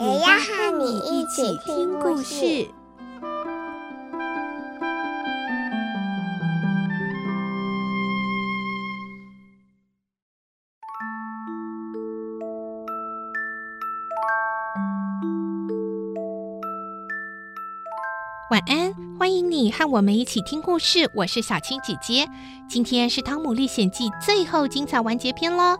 也要和你一起听故事。晚安，欢迎你和我们一起听故事。我是小青姐姐，今天是《汤姆历险记》最后精彩完结篇喽。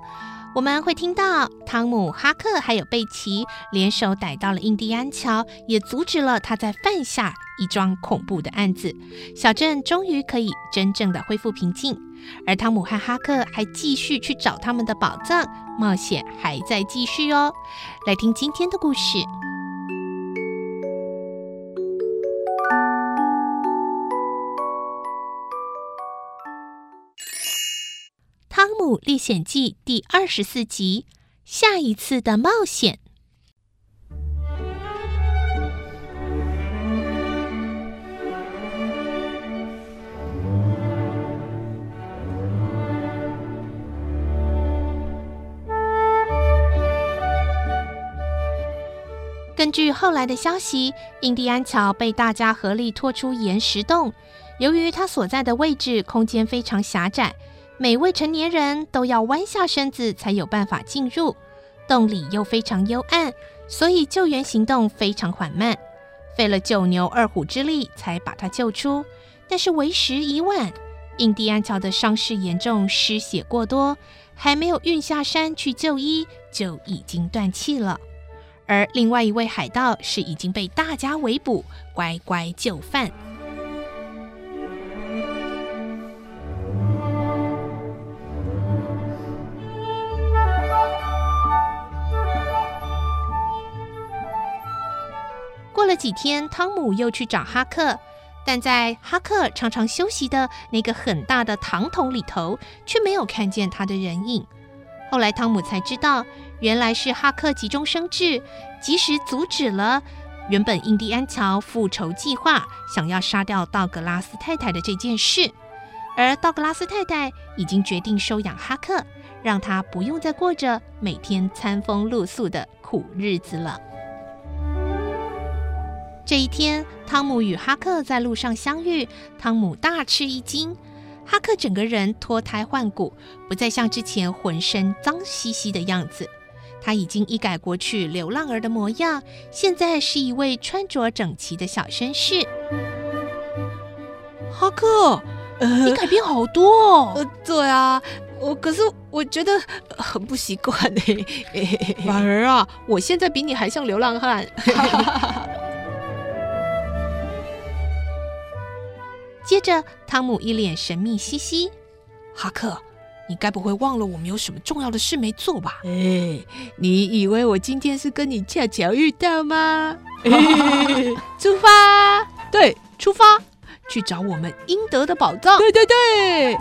我们会听到汤姆、哈克还有贝奇联手逮到了印第安乔，也阻止了他在犯下一桩恐怖的案子。小镇终于可以真正的恢复平静，而汤姆和哈克还继续去找他们的宝藏，冒险还在继续哦。来听今天的故事，《汤姆历险记》第二十四集：下一次的冒险。根据后来的消息，印第安乔被大家合力拖出岩石洞。由于他所在的位置空间非常狭窄。每位成年人都要弯下身子才有办法进入洞里，又非常幽暗，所以救援行动非常缓慢，费了九牛二虎之力才把他救出。但是为时已晚，印第安乔的伤势严重，失血过多，还没有运下山去就医，就已经断气了。而另外一位海盗是已经被大家围捕，乖乖就范。了几天，汤姆又去找哈克，但在哈克常常休息的那个很大的糖桶里头，却没有看见他的人影。后来汤姆才知道，原来是哈克急中生智，及时阻止了原本印第安乔复仇计划，想要杀掉道格拉斯太太的这件事。而道格拉斯太太已经决定收养哈克，让他不用再过着每天餐风露宿的苦日子了。这一天，汤姆与哈克在路上相遇，汤姆大吃一惊，哈克整个人脱胎换骨，不再像之前浑身脏兮兮的样子。他已经一改过去流浪儿的模样，现在是一位穿着整齐的小绅士。哈克，呃，你改变好多哦。呃，对啊，我可是我觉得很不习惯哎。反而啊，我现在比你还像流浪汉。接着，汤姆一脸神秘兮兮：“哈克，你该不会忘了我们有什么重要的事没做吧？”“哎，你以为我今天是跟你恰巧遇到吗？”“ 出发，对，出发，去找我们应得的宝藏。”“对对对。”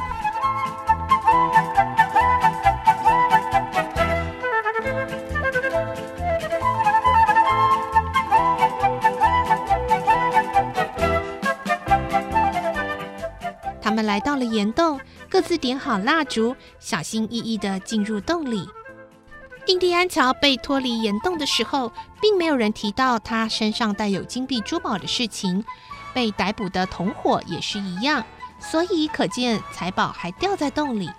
们来到了岩洞，各自点好蜡烛，小心翼翼地进入洞里。印第安乔被脱离岩洞的时候，并没有人提到他身上带有金币珠宝的事情。被逮捕的同伙也是一样，所以可见财宝还掉在洞里。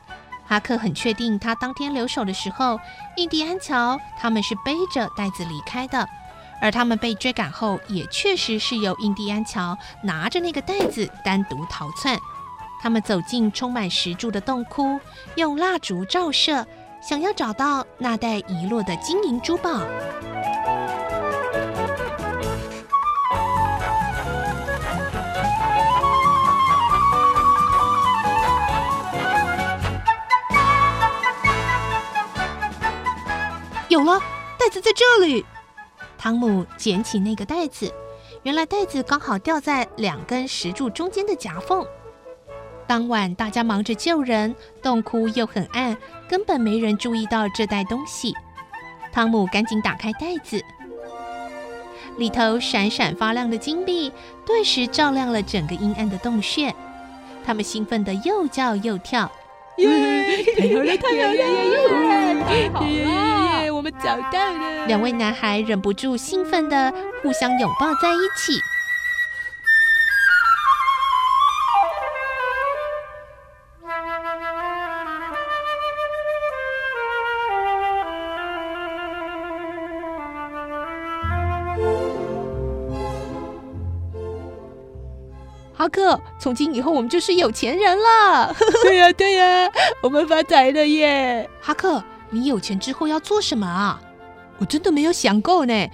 哈克很确定，他当天留守的时候，印第安乔他们是背着袋子离开的，而他们被追赶后，也确实是由印第安乔拿着那个袋子单独逃窜。他们走进充满石柱的洞窟，用蜡烛照射，想要找到那袋遗落的金银珠宝。有了，袋子在这里。汤姆捡起那个袋子，原来袋子刚好掉在两根石柱中间的夹缝。当晚大家忙着救人，洞窟又很暗，根本没人注意到这袋东西。汤姆赶紧打开袋子，里头闪闪发亮的金币顿时照亮了整个阴暗的洞穴。他们兴奋的又叫又跳，耶！太好了，太好了，太好了！我们找到了。两位男孩忍不住兴奋的互相拥抱在一起。哈克，从今以后我们就是有钱人了。对呀、啊，对呀、啊，我们发财了耶！哈克，你有钱之后要做什么啊？我真的没有想过呢。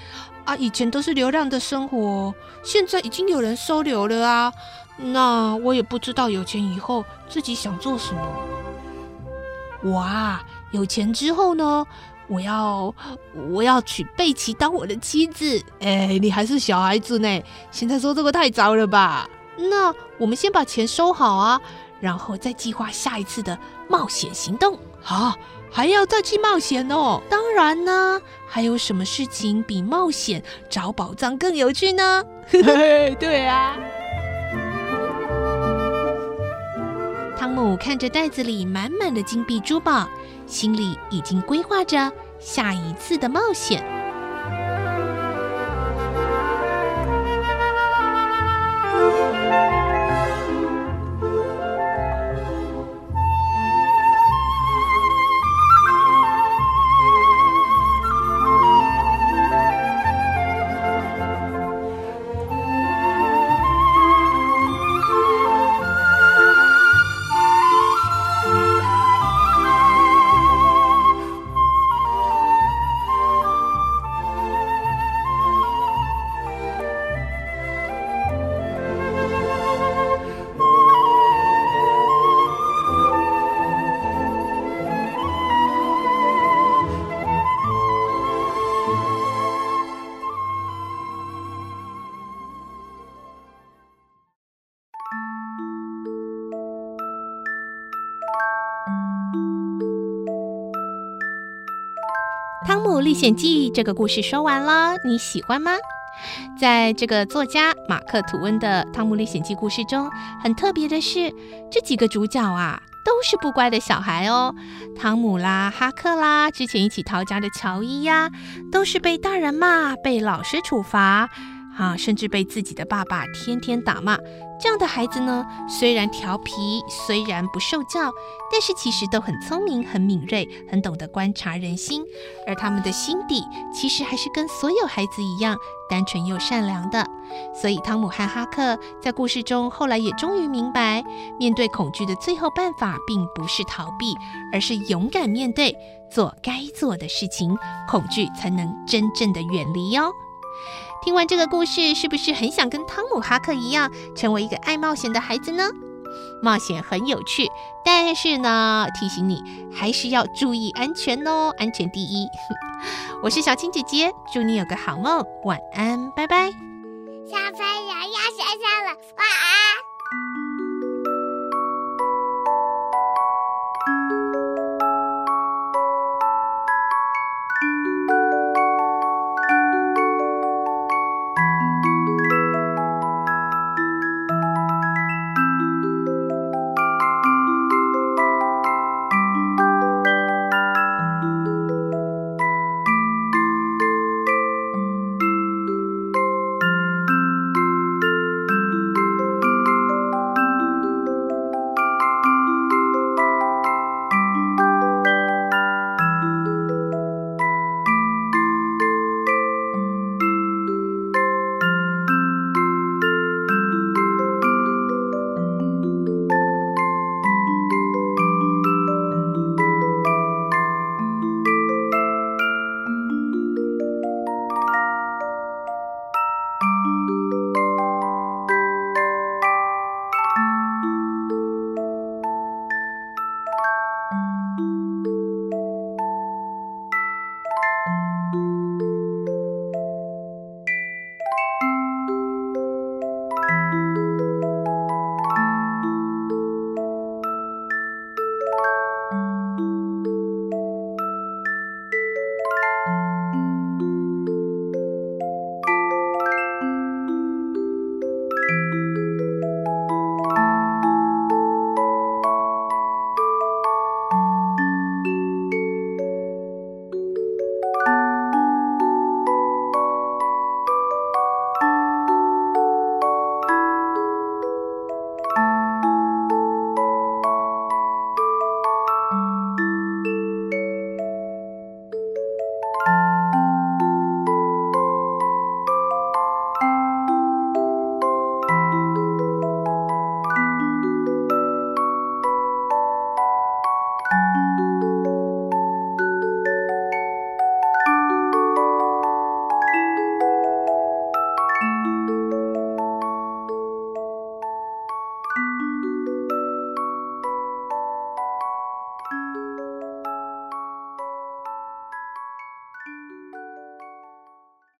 啊，以前都是流浪的生活，现在已经有人收留了啊。那我也不知道有钱以后自己想做什么。我啊，有钱之后呢？我要我要娶贝奇当我的妻子。哎，你还是小孩子呢，现在说这个太早了吧？那我们先把钱收好啊，然后再计划下一次的冒险行动。啊，还要再去冒险哦？当然呢，还有什么事情比冒险找宝藏更有趣呢？嘿嘿，对啊。汤姆看着袋子里满满的金币珠宝，心里已经规划着下一次的冒险。《历险记》这个故事说完了，你喜欢吗？在这个作家马克·吐温的《汤姆历险记》故事中，很特别的是，这几个主角啊，都是不乖的小孩哦。汤姆啦、哈克啦，之前一起逃家的乔伊呀，都是被大人骂、被老师处罚。啊，甚至被自己的爸爸天天打骂，这样的孩子呢，虽然调皮，虽然不受教，但是其实都很聪明、很敏锐、很懂得观察人心，而他们的心底其实还是跟所有孩子一样单纯又善良的。所以，汤姆和哈克在故事中后来也终于明白，面对恐惧的最后办法，并不是逃避，而是勇敢面对，做该做的事情，恐惧才能真正的远离哟。听完这个故事是不是很想跟汤姆哈克一样成为一个爱冒险的孩子呢？冒险很有趣但是呢提醒你还是要注意安全哦安全第一。我是小青姐姐祝你有个好梦晚安拜拜。小朋友要睡觉了晚安。